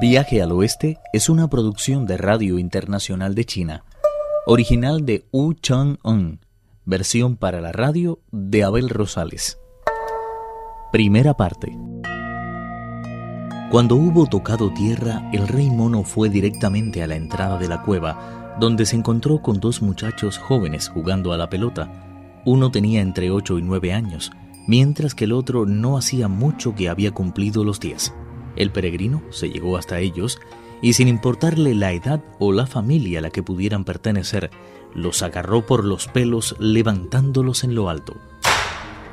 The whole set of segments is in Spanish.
Viaje al Oeste es una producción de Radio Internacional de China, original de Wu Chang-un, versión para la radio de Abel Rosales. Primera parte. Cuando hubo tocado tierra, el rey mono fue directamente a la entrada de la cueva, donde se encontró con dos muchachos jóvenes jugando a la pelota. Uno tenía entre 8 y 9 años, mientras que el otro no hacía mucho que había cumplido los 10. El peregrino se llegó hasta ellos y sin importarle la edad o la familia a la que pudieran pertenecer, los agarró por los pelos levantándolos en lo alto.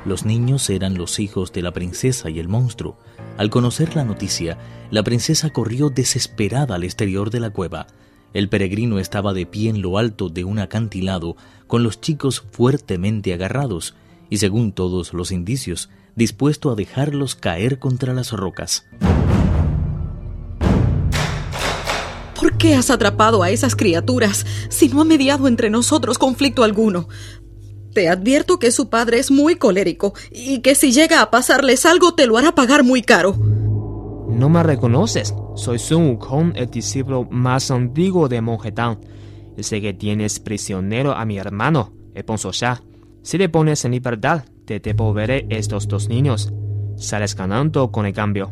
Los niños eran los hijos de la princesa y el monstruo. Al conocer la noticia, la princesa corrió desesperada al exterior de la cueva. El peregrino estaba de pie en lo alto de un acantilado, con los chicos fuertemente agarrados, y según todos los indicios, dispuesto a dejarlos caer contra las rocas. ¿Por qué has atrapado a esas criaturas si no ha mediado entre nosotros conflicto alguno? Te advierto que su padre es muy colérico y que si llega a pasarles algo te lo hará pagar muy caro. No me reconoces. Soy Sun Wukong, el discípulo más antiguo de Monje Tang. Sé que tienes prisionero a mi hermano, el Sha. Si le pones en libertad, te devolveré estos dos niños. Sales ganando con el cambio.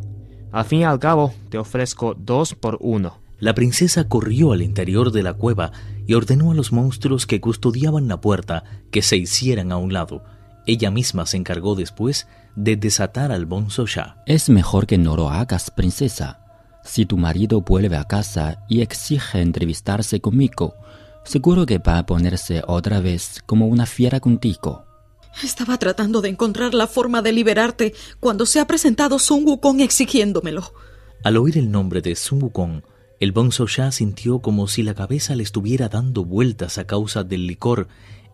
Al fin y al cabo, te ofrezco dos por uno. La princesa corrió al interior de la cueva y ordenó a los monstruos que custodiaban la puerta que se hicieran a un lado. Ella misma se encargó después de desatar al bonzo Shah. Es mejor que no lo hagas, princesa. Si tu marido vuelve a casa y exige entrevistarse conmigo, seguro que va a ponerse otra vez como una fiera contigo. Estaba tratando de encontrar la forma de liberarte cuando se ha presentado Sun Wukong exigiéndomelo. Al oír el nombre de Sun Wukong, el bonzo ya sintió como si la cabeza le estuviera dando vueltas a causa del licor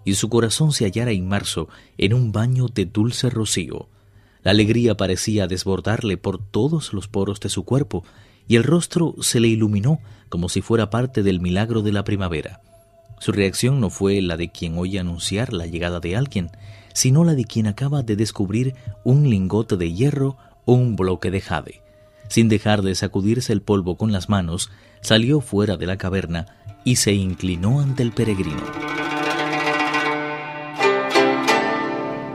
y su corazón se hallara inmerso en un baño de dulce rocío. La alegría parecía desbordarle por todos los poros de su cuerpo y el rostro se le iluminó como si fuera parte del milagro de la primavera. Su reacción no fue la de quien oye anunciar la llegada de alguien, sino la de quien acaba de descubrir un lingote de hierro o un bloque de jade. Sin dejar de sacudirse el polvo con las manos, salió fuera de la caverna y se inclinó ante el peregrino.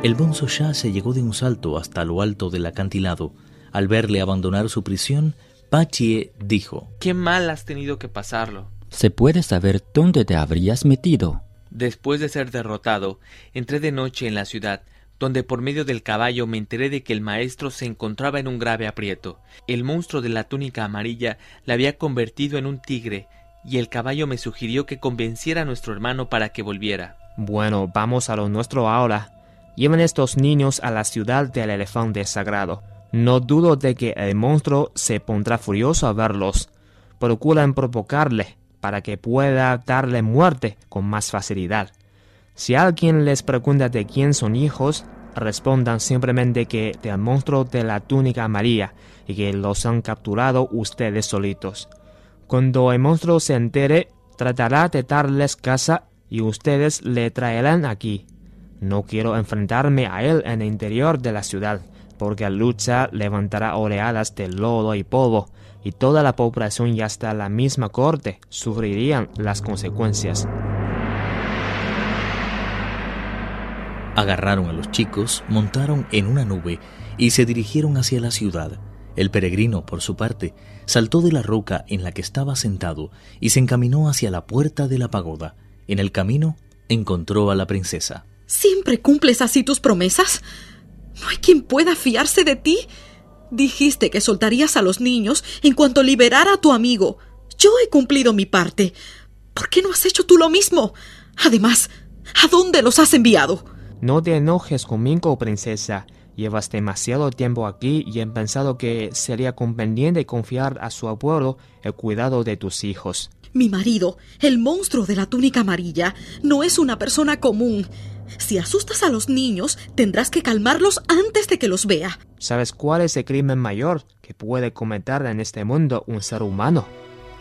El bonzo Shah se llegó de un salto hasta lo alto del acantilado. Al verle abandonar su prisión, Pachie dijo: Qué mal has tenido que pasarlo. ¿Se puede saber dónde te habrías metido? Después de ser derrotado, entré de noche en la ciudad donde por medio del caballo me enteré de que el maestro se encontraba en un grave aprieto. El monstruo de la túnica amarilla le había convertido en un tigre, y el caballo me sugirió que convenciera a nuestro hermano para que volviera. Bueno, vamos a lo nuestro ahora. Lleven estos niños a la ciudad del elefante sagrado. No dudo de que el monstruo se pondrá furioso a verlos. Procuran provocarle para que pueda darle muerte con más facilidad. Si alguien les pregunta de quién son hijos, respondan simplemente que del monstruo de la túnica amarilla y que los han capturado ustedes solitos. Cuando el monstruo se entere, tratará de darles casa y ustedes le traerán aquí. No quiero enfrentarme a él en el interior de la ciudad, porque la lucha levantará oleadas de lodo y polvo, y toda la población y hasta la misma corte sufrirían las consecuencias. Agarraron a los chicos, montaron en una nube y se dirigieron hacia la ciudad. El peregrino, por su parte, saltó de la roca en la que estaba sentado y se encaminó hacia la puerta de la pagoda. En el camino encontró a la princesa. ¿Siempre cumples así tus promesas? ¿No hay quien pueda fiarse de ti? Dijiste que soltarías a los niños en cuanto liberara a tu amigo. Yo he cumplido mi parte. ¿Por qué no has hecho tú lo mismo? Además, ¿a dónde los has enviado? No te enojes conmigo, princesa. Llevas demasiado tiempo aquí y he pensado que sería conveniente confiar a su abuelo el cuidado de tus hijos. Mi marido, el monstruo de la túnica amarilla, no es una persona común. Si asustas a los niños, tendrás que calmarlos antes de que los vea. ¿Sabes cuál es el crimen mayor que puede cometer en este mundo un ser humano?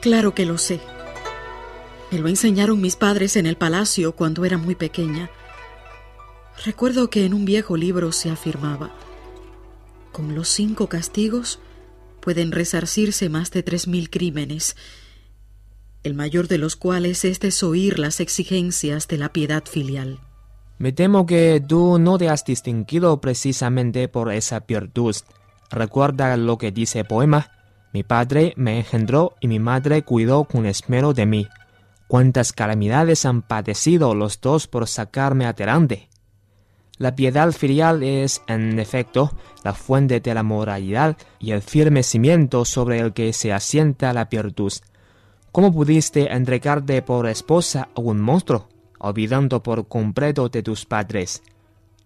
Claro que lo sé. Me lo enseñaron mis padres en el palacio cuando era muy pequeña. Recuerdo que en un viejo libro se afirmaba, con los cinco castigos pueden resarcirse más de tres mil crímenes, el mayor de los cuales es desoír las exigencias de la piedad filial. Me temo que tú no te has distinguido precisamente por esa virtud. Recuerda lo que dice el poema. Mi padre me engendró y mi madre cuidó con esmero de mí. Cuántas calamidades han padecido los dos por sacarme adelante. La piedad filial es, en efecto, la fuente de la moralidad y el firme cimiento sobre el que se asienta la virtud. ¿Cómo pudiste entregarte por esposa a un monstruo, olvidando por completo de tus padres?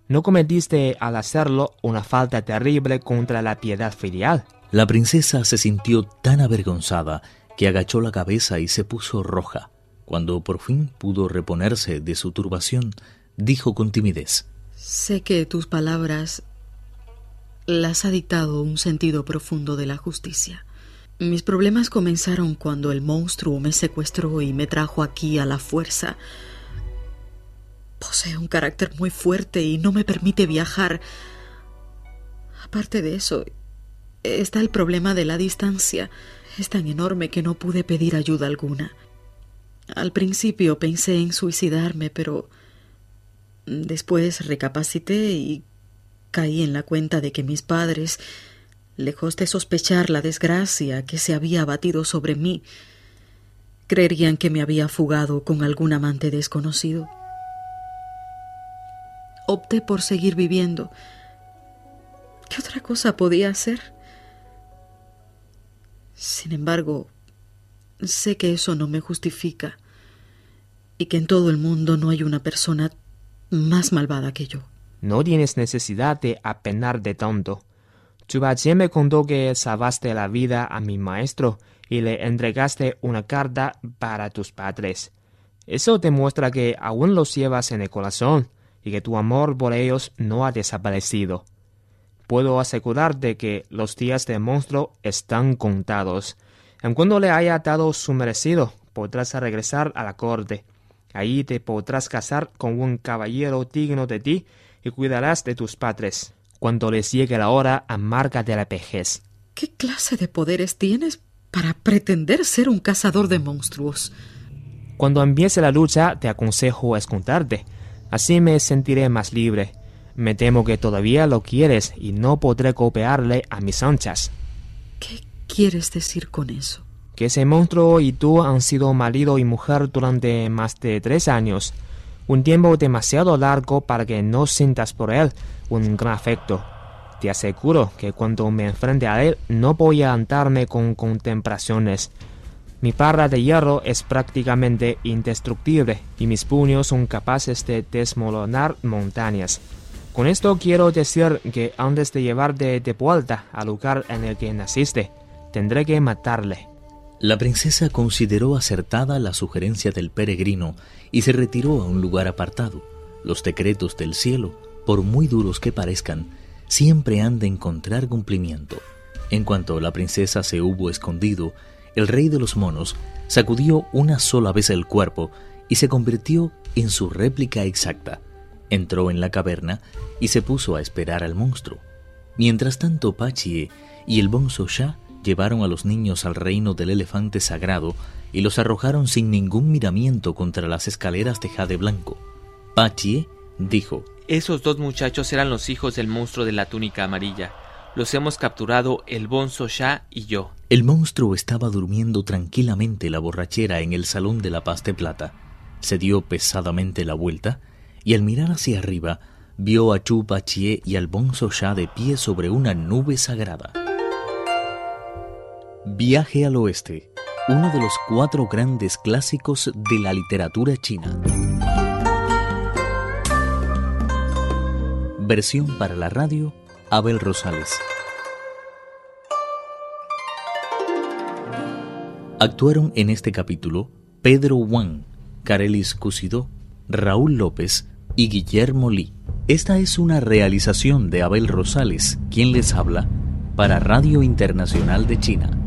¿No cometiste al hacerlo una falta terrible contra la piedad filial? La princesa se sintió tan avergonzada que agachó la cabeza y se puso roja. Cuando por fin pudo reponerse de su turbación, dijo con timidez Sé que tus palabras las ha dictado un sentido profundo de la justicia. Mis problemas comenzaron cuando el monstruo me secuestró y me trajo aquí a la fuerza. Posee un carácter muy fuerte y no me permite viajar. Aparte de eso, está el problema de la distancia. Es tan enorme que no pude pedir ayuda alguna. Al principio pensé en suicidarme, pero Después recapacité y caí en la cuenta de que mis padres, lejos de sospechar la desgracia que se había abatido sobre mí, creerían que me había fugado con algún amante desconocido. Opté por seguir viviendo. ¿Qué otra cosa podía hacer? Sin embargo, sé que eso no me justifica y que en todo el mundo no hay una persona más malvada que yo. No tienes necesidad de apenar de tonto. Chubache me contó que salvaste la vida a mi maestro y le entregaste una carta para tus padres. Eso demuestra que aún los llevas en el corazón y que tu amor por ellos no ha desaparecido. Puedo asegurarte que los días del monstruo están contados. En cuando le haya dado su merecido, podrás regresar a la corte Ahí te podrás casar con un caballero digno de ti y cuidarás de tus padres. Cuando les llegue la hora amarga de la vejez. ¿Qué clase de poderes tienes para pretender ser un cazador de monstruos? Cuando empiece la lucha, te aconsejo esconderte. Así me sentiré más libre. Me temo que todavía lo quieres y no podré copiarle a mis anchas. ¿Qué quieres decir con eso? Que ese monstruo y tú han sido marido y mujer durante más de tres años, un tiempo demasiado largo para que no sientas por él un gran afecto. Te aseguro que cuando me enfrente a él no voy a andarme con contemplaciones. Mi parra de hierro es prácticamente indestructible y mis puños son capaces de desmoronar montañas. Con esto quiero decir que antes de llevarte de vuelta al lugar en el que naciste, tendré que matarle. La princesa consideró acertada la sugerencia del peregrino y se retiró a un lugar apartado. Los decretos del cielo, por muy duros que parezcan, siempre han de encontrar cumplimiento. En cuanto la princesa se hubo escondido, el rey de los monos sacudió una sola vez el cuerpo y se convirtió en su réplica exacta. Entró en la caverna y se puso a esperar al monstruo. Mientras tanto, Pachie y el bonzo Shah llevaron a los niños al reino del elefante sagrado y los arrojaron sin ningún miramiento contra las escaleras de jade blanco. Pachie dijo, Esos dos muchachos eran los hijos del monstruo de la túnica amarilla. Los hemos capturado el Bonzo Shah y yo. El monstruo estaba durmiendo tranquilamente la borrachera en el salón de la paz de plata. Se dio pesadamente la vuelta y al mirar hacia arriba vio a Chu Pachie y al Bonzo Shah de pie sobre una nube sagrada. Viaje al Oeste, uno de los cuatro grandes clásicos de la literatura china. Versión para la radio, Abel Rosales. Actuaron en este capítulo Pedro Wang, Carelis Cusidó, Raúl López y Guillermo Lee. Esta es una realización de Abel Rosales, quien les habla, para Radio Internacional de China.